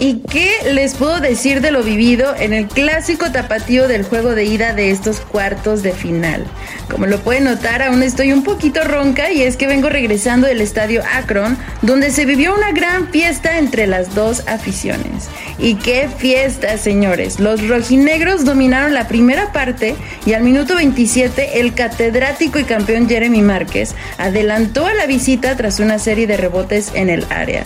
¿Y qué les puedo decir de lo vivido en el clásico tapatío del juego de ida de estos cuartos de final? Como lo pueden notar, aún estoy un poquito ronca y es que vengo regresando del estadio Akron, donde se vivió una gran fiesta entre las dos aficiones. Y qué fiesta, señores. Los rojinegros dominaron la primera parte y al minuto 27 el catedrático y campeón Jeremy Márquez adelantó a la visita tras una serie de rebotes en el área.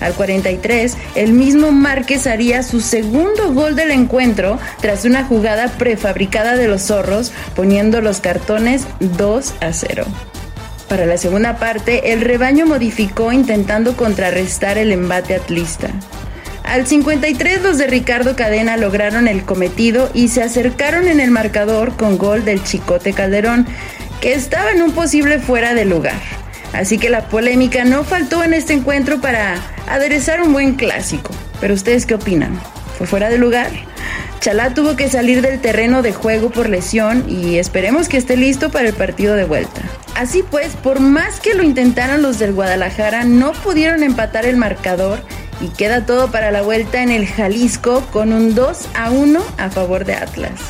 Al 43, el mismo Márquez haría su segundo gol del encuentro tras una jugada prefabricada de los zorros, poniendo los cartones 2 a 0. Para la segunda parte, el rebaño modificó intentando contrarrestar el embate atlista. Al 53 los de Ricardo Cadena lograron el cometido y se acercaron en el marcador con gol del Chicote Calderón, que estaba en un posible fuera de lugar. Así que la polémica no faltó en este encuentro para aderezar un buen clásico. Pero ustedes qué opinan? ¿Fue fuera de lugar? Chalá tuvo que salir del terreno de juego por lesión y esperemos que esté listo para el partido de vuelta. Así pues, por más que lo intentaron los del Guadalajara, no pudieron empatar el marcador y queda todo para la vuelta en el Jalisco con un 2 a 1 a favor de Atlas.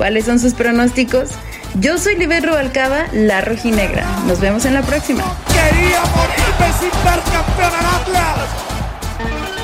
¿Cuáles son sus pronósticos? Yo soy Liber Rubalcaba, la rojinegra. Nos vemos en la próxima. Quería morirme sin ver campeón al Atlas.